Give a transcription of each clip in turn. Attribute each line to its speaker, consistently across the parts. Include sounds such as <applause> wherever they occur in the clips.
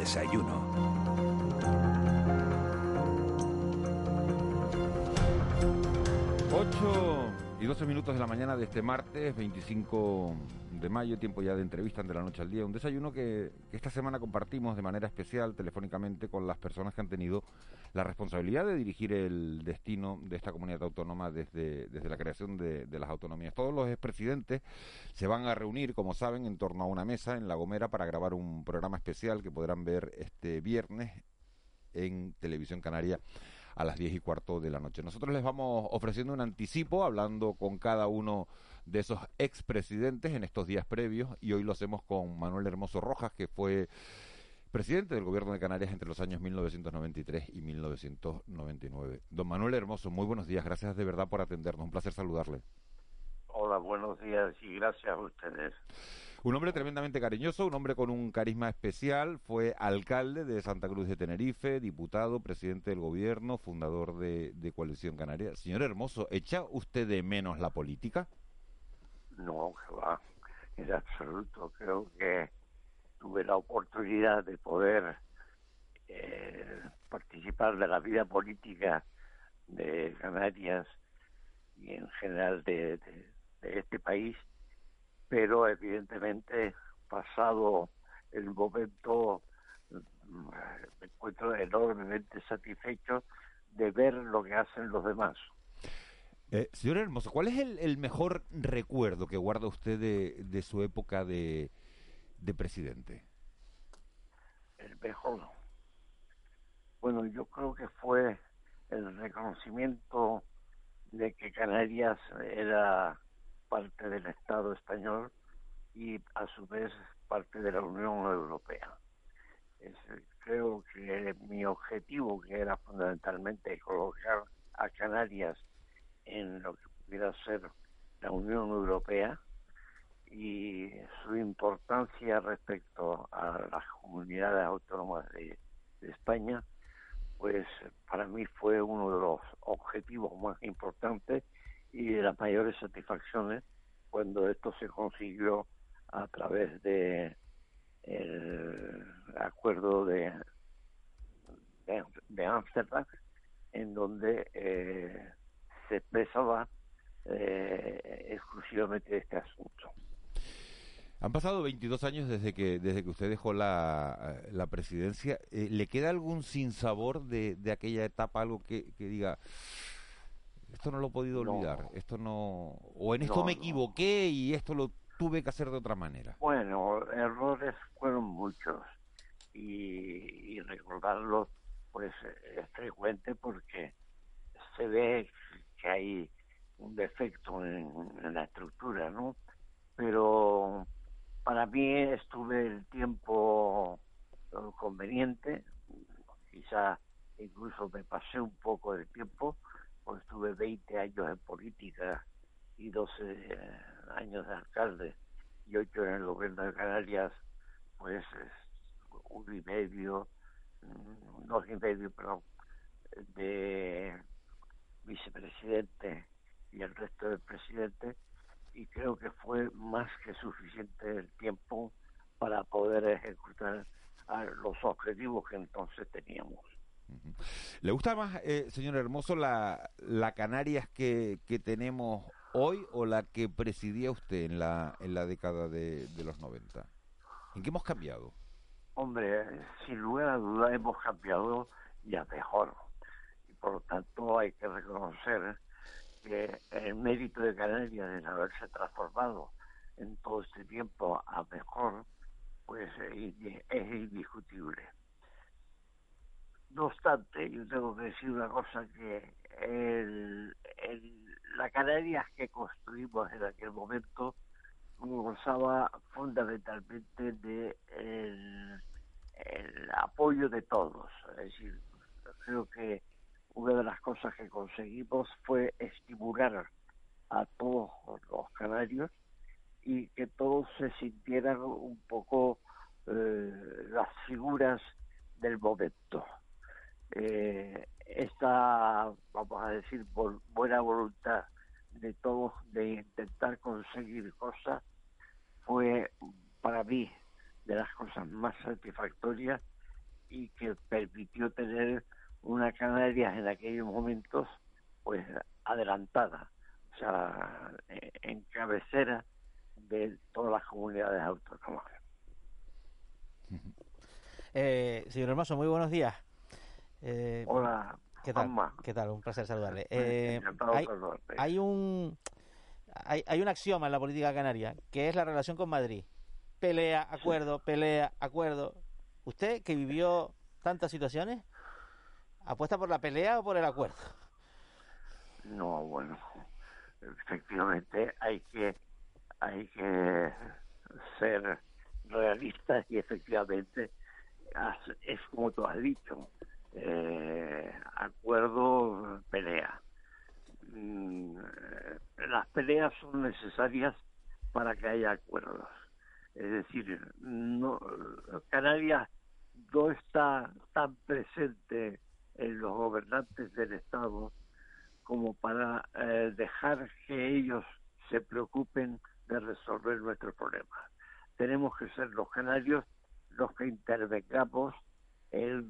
Speaker 1: Desayuno.
Speaker 2: 8 y 12 minutos de la mañana de este martes 25 de mayo, tiempo ya de entrevistas de la noche al día. Un desayuno que, esta semana compartimos de manera especial telefónicamente con las personas que han tenido la responsabilidad de dirigir el destino de esta comunidad autónoma desde, desde la creación de, de las autonomías. Todos los expresidentes se van a reunir, como saben, en torno a una mesa en La Gomera para grabar un programa especial que podrán ver este viernes en Televisión Canaria a las 10 y cuarto de la noche. Nosotros les vamos ofreciendo un anticipo, hablando con cada uno de esos expresidentes en estos días previos, y hoy lo hacemos con Manuel Hermoso Rojas, que fue presidente del gobierno de Canarias entre los años 1993 y 1999. Don Manuel Hermoso, muy buenos días, gracias de verdad por atendernos, un placer saludarle.
Speaker 3: Hola, buenos días y gracias a ustedes.
Speaker 2: Un hombre tremendamente cariñoso, un hombre con un carisma especial, fue alcalde de Santa Cruz de Tenerife, diputado, presidente del gobierno, fundador de, de Coalición Canaria. Señor Hermoso, ¿echa usted de menos la política?
Speaker 3: No, que va, en absoluto. Creo que tuve la oportunidad de poder eh, participar de la vida política de Canarias y en general de, de, de este país pero evidentemente pasado el momento me encuentro enormemente satisfecho de ver lo que hacen los demás.
Speaker 2: Eh, señor Hermoso, ¿cuál es el, el, mejor recuerdo que guarda usted de, de su época de, de, presidente?
Speaker 3: El mejor. Bueno, yo creo que fue el reconocimiento de que Canarias era parte del Estado español y a su vez parte de la Unión Europea. Creo que mi objetivo, que era fundamentalmente colocar a Canarias en lo que pudiera ser la Unión Europea y su importancia respecto a las comunidades autónomas de, de España, pues para mí fue uno de los objetivos más importantes y de las mayores satisfacciones cuando esto se consiguió a través de el acuerdo de de Ámsterdam en donde eh, se expresaba eh, exclusivamente este asunto.
Speaker 2: Han pasado 22 años desde que desde que usted dejó la, la presidencia. Eh, ¿Le queda algún sinsabor de, de aquella etapa, algo que, que diga, esto no lo he podido olvidar, no. esto no, o en esto
Speaker 3: No,
Speaker 2: me
Speaker 3: no.
Speaker 2: equivoqué y esto lo tuve que hacer de otra manera.
Speaker 3: Bueno, errores fueron muchos y, y recordarlos pues es frecuente porque se ve que hay un defecto en, en la estructura, ¿no? Pero para mí estuve el tiempo eh, conveniente, quizá incluso me pasé un poco del tiempo, pues tuve 20 años en política y 12 eh, años de alcalde y 8 en el gobierno de Canarias, pues uno y medio, mm, dos y medio, pero de vicepresidente y el resto del presidente y creo que fue más que suficiente el tiempo para poder ejecutar los objetivos que entonces teníamos.
Speaker 2: ¿Le gusta más, eh, señor Hermoso, la, la Canarias que, que, tenemos hoy o la que presidía usted en la, en la década de, los 90? ¿En qué hemos cambiado?
Speaker 3: Hombre, sin lugar a duda hemos cambiado y a mejor. Y por lo tanto hay que reconocer que el mérito de Canarias en haberse transformado en todo este tiempo a mejor, pues es indiscutible. No obstante, yo tengo que decir una cosa que el, el, la Canarias que construimos en aquel momento gozaba fundamentalmente de apoyo de todos. Es decir, creo que una de las cosas que conseguimos fue estimular a todos los canarios y que todos se sintieran un poco eh, las figuras del momento. Eh, esta, vamos a decir, buena voluntad de todos de intentar conseguir cosas fue para mí de las cosas más satisfactorias y que permitió tener una Canarias en aquellos momentos pues adelantada, o sea, en cabecera de todas las comunidades autónomas.
Speaker 4: Eh, señor Hermoso, muy buenos días.
Speaker 3: Eh, Hola,
Speaker 4: ¿qué tal? ¿Qué tal? Un placer saludarle. Eh, hay, un hay, hay un axioma en la política canaria que es la relación con Madrid. Pelea, acuerdo, pelea, acuerdo. ¿Usted que vivió tantas situaciones, apuesta por la pelea o por el acuerdo?
Speaker 3: No, bueno, efectivamente hay que hay que ser realistas y efectivamente es como tú has dicho, eh, acuerdo, pelea. Mm, las peleas son necesarias para que haya acuerdos. Es decir, no, Canarias no está tan presente en los gobernantes del Estado como para eh, dejar que ellos se preocupen de resolver nuestros problemas. Tenemos que ser los canarios los que intervengamos el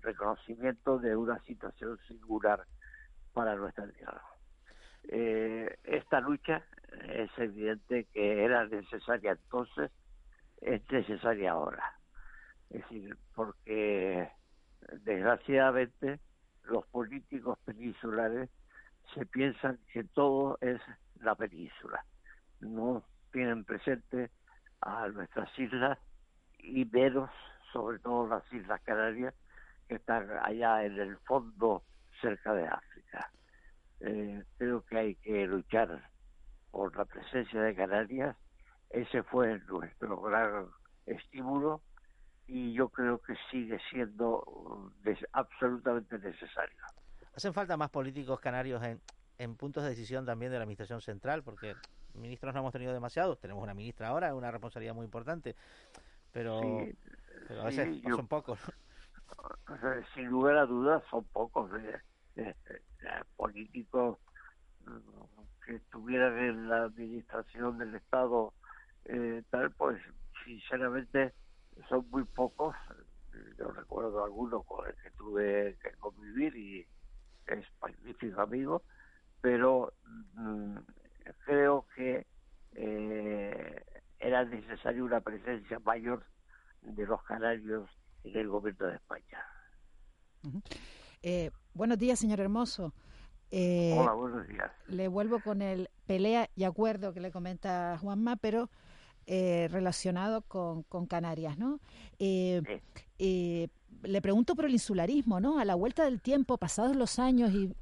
Speaker 3: reconocimiento de una situación singular para nuestra tierra. Eh, esta lucha es evidente que era necesaria entonces, es necesaria ahora. Es decir, porque desgraciadamente los políticos peninsulares se piensan que todo es la península. No tienen presente a nuestras islas y menos, sobre todo las Islas Canarias, que están allá en el fondo cerca de África. Eh, creo que hay que luchar por la presencia de Canarias. Ese fue nuestro gran estímulo y yo creo que sigue siendo absolutamente necesario.
Speaker 4: ¿Hacen falta más políticos canarios en, en puntos de decisión también de la Administración Central? Porque ministros no hemos tenido demasiados, tenemos una ministra ahora, una responsabilidad muy importante pero, a veces son pocos.
Speaker 3: Sin lugar a dudas son pocos eh, políticos mm, que estuvieran en la administración del Estado eh, tal, pues sinceramente son muy pocos. Yo recuerdo algunos con el que tuve que convivir y es magnífico amigo, pero mm, creo que eh, era necesaria una presencia mayor de los canarios en el gobierno de España.
Speaker 5: Eh, buenos días, señor Hermoso.
Speaker 3: Eh, Hola, buenos días.
Speaker 5: Le vuelvo con el pelea y acuerdo que le comenta Juanma, pero eh, relacionado con, con, Canarias, ¿no? le pregunto por el insularismo, ¿no? A la vuelta del tiempo, pasados los años y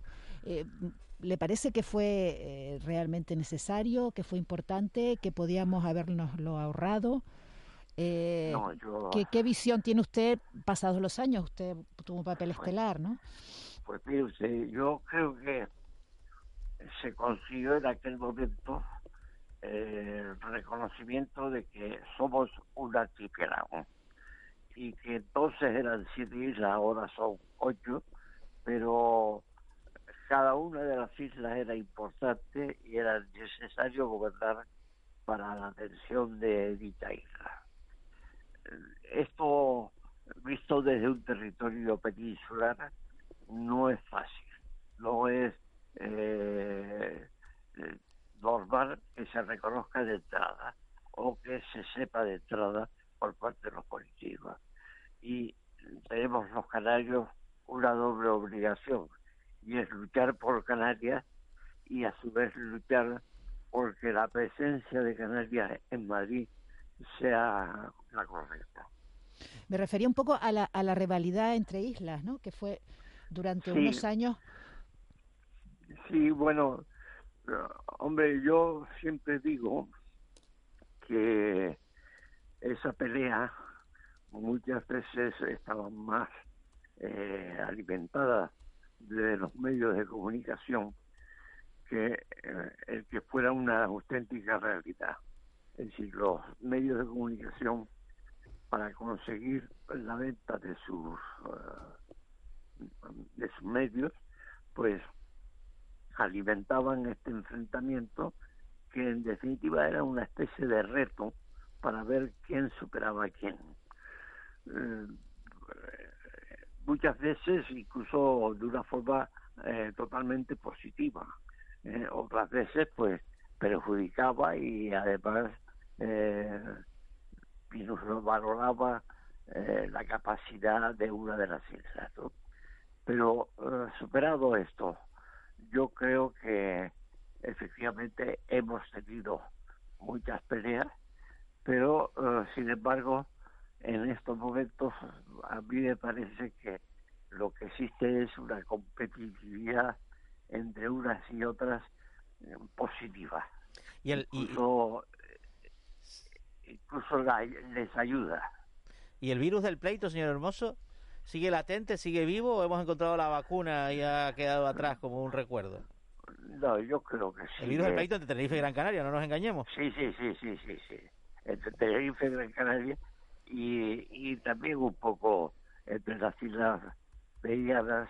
Speaker 5: ¿Le parece que fue eh, realmente necesario, que fue importante, que podíamos habernoslo ahorrado? Eh, ¿qué, visión tiene usted pasados los años? Usted tuvo un papel estelar, ¿no?
Speaker 3: Pues mire usted, yo creo que se consiguió en aquel momento eh, el reconocimiento de que somos un archipiélago y que entonces eran siete islas, ahora son ocho, pero cada una de las islas era importante y era necesario gobernar para la atención de dicha isla. Esto, visto desde un territorio peninsular, no es fácil, no es eh, normal que se reconozca de entrada o que se sepa de entrada por parte de los políticos. Y tenemos los canarios una doble obligación y es luchar por Canarias y a su vez luchar porque la presencia de Canarias en Madrid sea la correcta.
Speaker 5: Me refería un poco a la, a la rivalidad entre islas, ¿no? Que fue durante unos años.
Speaker 3: Sí, bueno, hombre, yo siempre digo que esa pelea muchas veces estaban más eh, alimentadas de los medios de comunicación que eh, el que fuera una auténtica realidad. Es decir, los medios de comunicación para conseguir la venta de sus eh, de sus medios, pues alimentaban este enfrentamiento que en definitiva era una especie de reto para ver quién superaba a quién. Eh, muchas veces incluso de una forma eh, totalmente positiva, otras veces pues perjudicaba y además eh, valoraba eh, la capacidad de una de las islas. Pero superado esto, yo creo que efectivamente hemos tenido muchas peleas, pero sin embargo en estos momentos a mí me parece que lo que existe es una competitividad entre unas y otras eh, positiva.
Speaker 4: Y el,
Speaker 3: incluso, incluso les ayuda.
Speaker 4: ¿Y el virus del pleito, señor Hermoso, sigue latente, sigue vivo o hemos encontrado la vacuna y ha quedado atrás como un recuerdo?
Speaker 3: No, yo creo que sí.
Speaker 4: El virus del pleito entre Tenerife y Gran Canaria, no nos engañemos.
Speaker 3: Sí, sí, sí, sí, sí, sí. Entre Tenerife y Gran Canaria y, y también un poco entre las islas Belladas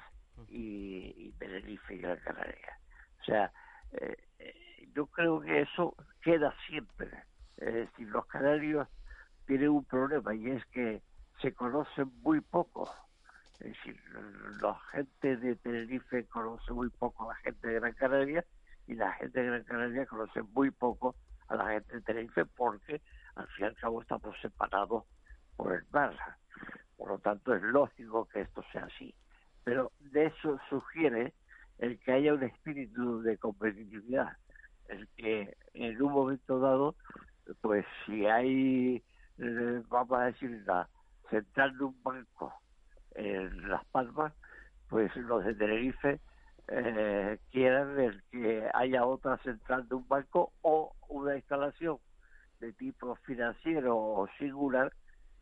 Speaker 3: y, y Tenerife y Gran Canaria. O sea, eh, eh, yo creo que eso queda siempre. Es decir, los canarios tienen un problema y es que se conocen muy poco. Es decir, la gente de Tenerife conoce muy poco a la gente de Gran Canaria y la gente de Gran Canaria conoce muy poco a la gente de Tenerife porque al fin y al cabo estamos separados por el mar. Por lo tanto, es lógico que esto sea así. Pero de eso sugiere el que haya un espíritu de competitividad, el que en un momento dado, pues si hay, eh, vamos a decir, la central de un banco en Las Palmas, pues los de Tenerife eh, quieran el que haya otra central de un banco o una instalación de tipo financiero o singular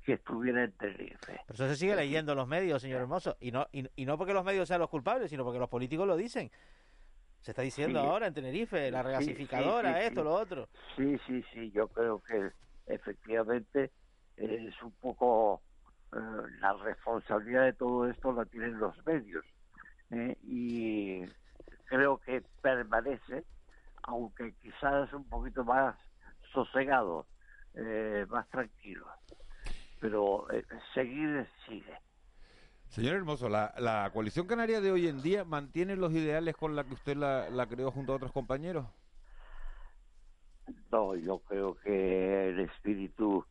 Speaker 3: que estuviera en Tenerife.
Speaker 4: Pero eso se sigue leyendo en los medios, señor Hermoso, y no, y, no porque los medios sean los culpables, sino porque los políticos lo dicen. Se está diciendo ahora en Tenerife, la regasificadora, esto, lo otro.
Speaker 3: Sí, sí, sí, yo creo que efectivamente es un poco eh, la responsabilidad de todo esto la tienen los medios. Eh, y creo que permanece, aunque quizás un poquito más sosegado, eh, más tranquilo pero eh, seguir sigue.
Speaker 2: Señor Hermoso, la, la, coalición canaria de hoy en día mantiene los ideales con la que usted la, creó junto a otros compañeros.
Speaker 3: No, yo creo que el espíritu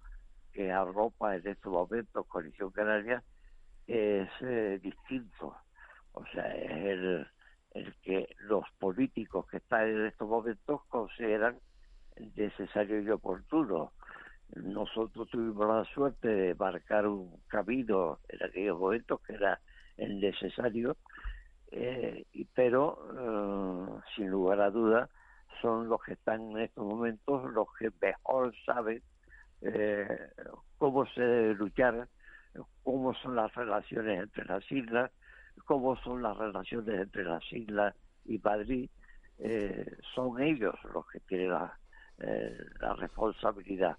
Speaker 3: que arropa en estos momentos Coalición Canaria es eh, distinto. O sea, es el, el que los políticos que están en estos momentos consideran necesario y oportuno nosotros tuvimos la suerte de marcar un camino en aquellos momentos que era el necesario, eh, pero eh, sin lugar a duda son los que están en estos momentos los que mejor saben eh, cómo se debe luchar, cómo son las relaciones entre las islas, cómo son las relaciones entre las islas y Madrid. son ellos los que tienen la responsabilidad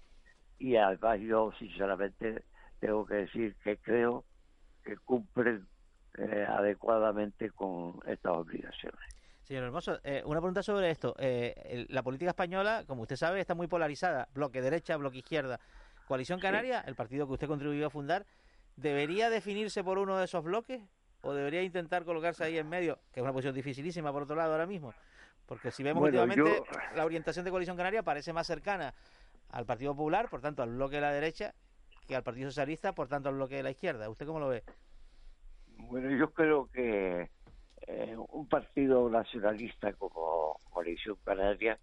Speaker 3: y además yo sinceramente tengo que decir que creo que cumplen eh, adecuadamente con estas obligaciones.
Speaker 4: Señor Hermoso, eh, una pregunta sobre esto. Eh, la política española, como usted sabe, está muy polarizada. Bloque derecha, bloque izquierda. Coalición Canaria, el partido que usted contribuyó a fundar, ¿debería definirse por uno de esos bloques o debería intentar colocarse ahí en medio, que es una posición dificilísima por otro lado ahora mismo? Porque si vemos últimamente, la orientación de Coalición Canaria parece más cercana al Partido Popular, por tanto al bloque de la derecha, que al Partido Socialista, por tanto al bloque de la izquierda. ¿Usted cómo lo ve?
Speaker 3: Bueno, yo creo que eh, un partido nacionalista como Coalición Canaria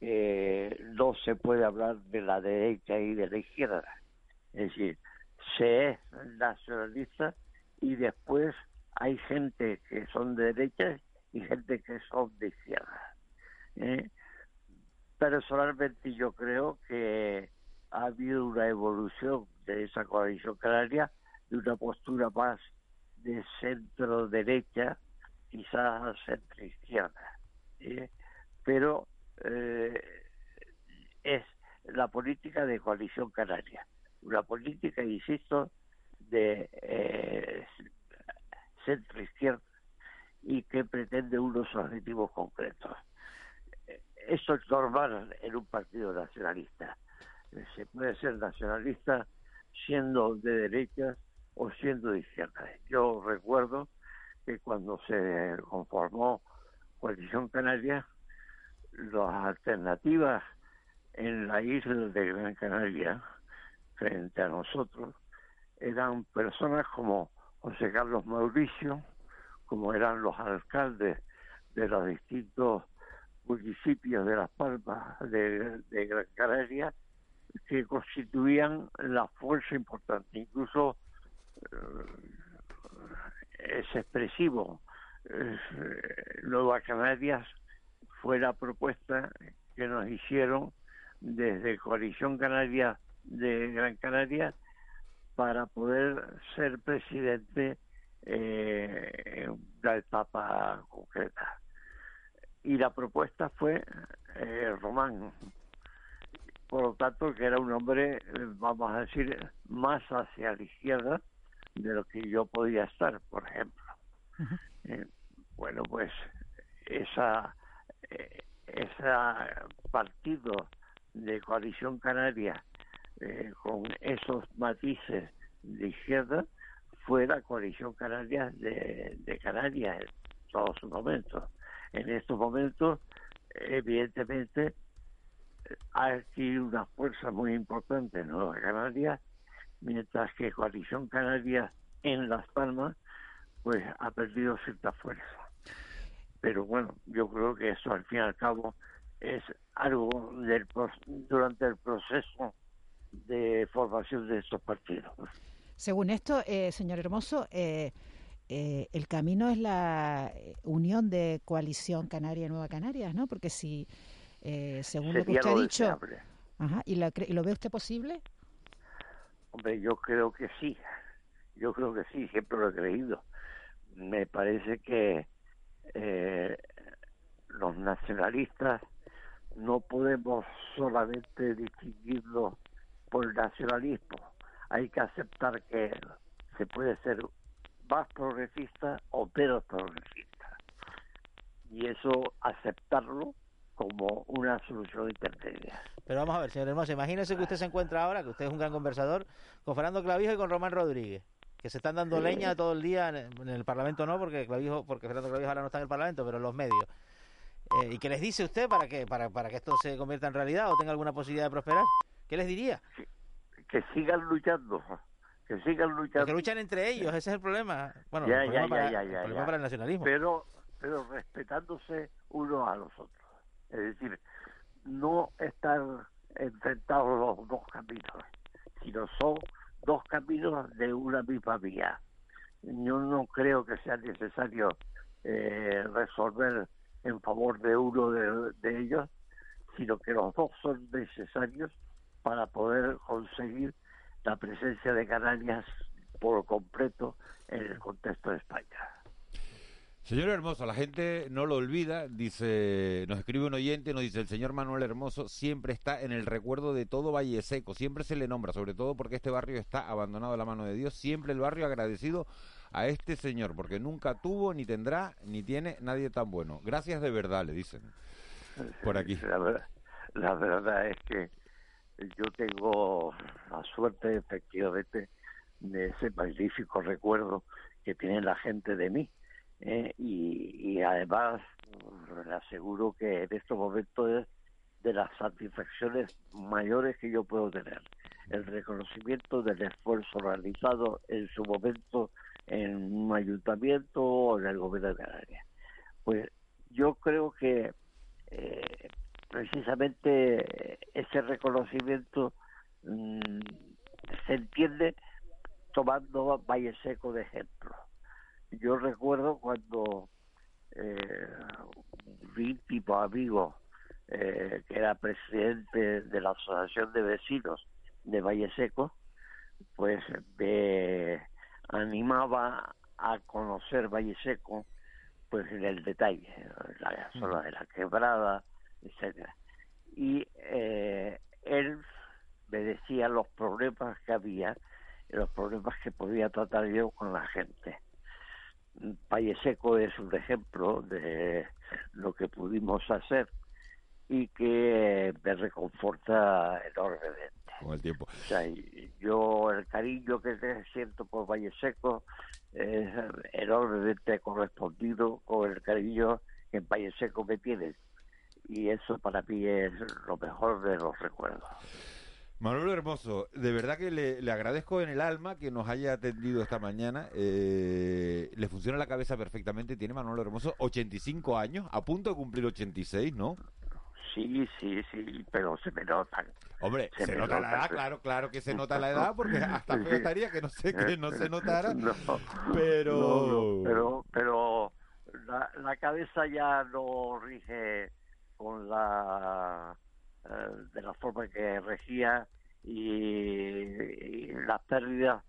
Speaker 3: eh, no se puede hablar de la derecha y de la izquierda. Es decir, se es nacionalista y después hay gente que son de derecha y gente que son de izquierda. ¿eh? Personalmente yo creo que ha habido una evolución de esa coalición canaria de una postura más de centro derecha, quizás centro izquierda. Pero eh, es la política de coalición canaria, una política, insisto, de eh, centro izquierda y que pretende unos objetivos concretos. Eso es normal en un partido nacionalista. Se puede ser nacionalista siendo de derecha o siendo de izquierda. Yo recuerdo que cuando se conformó Coalición Canaria, las alternativas en la isla de Gran Canaria frente a nosotros eran personas como José Carlos Mauricio, como eran los alcaldes de los distintos municipios de Las Palmas de, Gran Canaria, que constituían la fuerza importante. Incluso eh, es expresivo. Eh, Nueva Canarias fue la propuesta que nos hicieron desde Coalición Canaria de Gran Canaria para poder ser presidente eh, en una etapa concreta. Y la propuesta fue eh, Román, por lo tanto que era un hombre, vamos a decir, más hacia la izquierda de lo que yo podía estar, por ejemplo. Eh, bueno, pues esa, eh, esa partido de coalición canaria eh, con esos matices de izquierda fue la coalición canaria de, de Canarias en todos sus momentos. En estos momentos, evidentemente, ha adquirido una fuerza muy importante en Nueva Canarias, mientras que Coalición Canaria en Las Palmas, pues ha perdido cierta fuerza. Pero bueno, yo creo que eso al fin y al cabo es algo del, durante el proceso de formación de estos partidos.
Speaker 5: Según esto, eh, señor Hermoso, eh, eh, el camino es la unión de coalición Canaria-Nueva Canarias, ¿no? Porque si, según lo que usted ha dicho... ¿y, ¿Y lo ve usted posible?
Speaker 3: Hombre, yo creo que sí. Yo creo que sí, siempre lo he creído. Me parece que eh, los nacionalistas no podemos solamente distinguirlos por nacionalismo. Hay que aceptar que se puede ser más progresista o menos progresista. Y eso aceptarlo como una solución intermedia.
Speaker 4: Pero vamos a ver, señor Hermoso, imagínese que usted se encuentra ahora, que usted es un gran conversador, con Fernando Clavijo y con Román Rodríguez, que se están dando leña todo el día en, el Parlamento, no, porque Clavijo, porque Fernando Clavijo ahora no está en el Parlamento, pero en los medios. Eh, ¿Y qué les dice usted para que, para, para que esto se convierta en realidad o tenga alguna posibilidad de prosperar? ¿Qué les diría?
Speaker 3: Que, sigan luchando que sigan luchando.
Speaker 4: que luchan entre ellos, ese es el problema. Bueno, el problema, para, el nacionalismo.
Speaker 3: Pero, pero respetándose uno a los otros. Es decir, no están enfrentados los dos caminos, sino son dos caminos de una misma vía. Yo no creo que sea necesario eh, resolver en favor de uno de, ellos, sino que los dos son necesarios para poder conseguir la presencia de Canarias por completo en el contexto de España.
Speaker 2: Señor Hermoso, la gente no lo olvida, dice, nos escribe un oyente, nos dice, el señor Manuel Hermoso siempre está en el recuerdo de todo Valle Seco, siempre se le nombra, sobre todo porque este barrio está abandonado a la mano de Dios, siempre el barrio agradecido a este señor, porque nunca tuvo, ni tendrá, ni tiene nadie tan bueno. Gracias de verdad, le dicen, por aquí.
Speaker 3: La verdad, la verdad es que yo tengo la suerte, efectivamente, de ese magnífico recuerdo que tiene la gente de mí eh, y, además le aseguro que en estos momentos es de las satisfacciones mayores que yo puedo tener. El reconocimiento del esfuerzo realizado en su momento en un ayuntamiento o en el gobierno de Canarias. Pues yo creo que eh, precisamente ese reconocimiento mm, se entiende tomando Valle Seco de ejemplo. Yo recuerdo cuando eh, tipo amigo eh, que era presidente de la Asociación de Vecinos de Valle Seco, pues me animaba a conocer Valle Seco pues en el detalle, la zona de la quebrada, etcétera. Y eh, él me decía los problemas que había, los problemas que podía tratar yo con la gente. Valle Seco es un ejemplo de lo que pudimos hacer y que me reconforta enormemente.
Speaker 2: Con el tiempo.
Speaker 3: O sea, yo el cariño que siento por Valle Seco es enormemente correspondido con el cariño que en Valle Seco me tiene. Y eso para mí es lo mejor de los recuerdos.
Speaker 2: Manuel Hermoso, de verdad que le, agradezco en el alma que nos haya atendido esta mañana. Eh, le funciona la cabeza perfectamente. Tiene Manuel Hermoso 85 años, a punto de cumplir 86, ¿no?
Speaker 3: Sí, sí, sí, pero se me nota.
Speaker 2: Hombre, se, nota, la edad, claro, claro que se nota la edad, porque <laughs> hasta me estaría que no sé que no se notara. <laughs> pero...
Speaker 3: pero, pero la, la cabeza ya no rige con la eh, de la forma que regía y, las pérdidas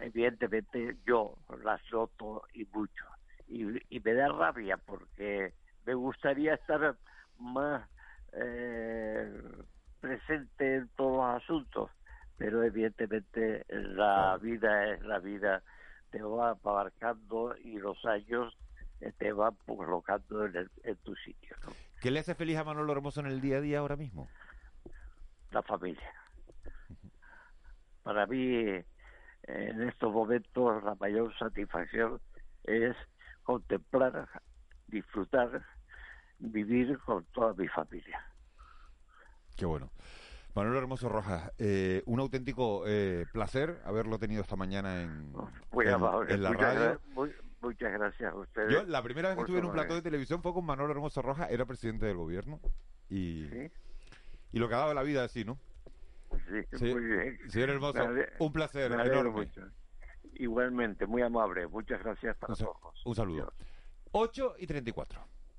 Speaker 3: evidentemente yo las noto y mucho y, y me da rabia porque me gustaría estar más eh, presente en todos los asuntos, pero evidentemente la vida es la vida, te va abarcando y los años eh, te van colocando en, en tu sitio.
Speaker 2: ¿Qué le hace feliz a Manolo Hermoso en el día a día ahora mismo?
Speaker 3: La familia. Para mí, en estos momentos, la mayor satisfacción es contemplar, disfrutar vivir con toda mi familia.
Speaker 2: Qué bueno. Manuel Hermoso Rojas, eh, un auténtico eh, placer haberlo tenido esta mañana en, la radio.
Speaker 3: Muchas gracias a ustedes.
Speaker 2: Yo la primera vez que estuve en un plato de televisión fue con Manuel Hermoso Rojas, era presidente del gobierno y, y lo que ha dado la vida así, ¿no?
Speaker 3: Sí, muy bien.
Speaker 2: Señor Hermoso, un placer enorme.
Speaker 3: Igualmente, muy amable. Muchas gracias para todos.
Speaker 2: Un saludo. 8 y 34.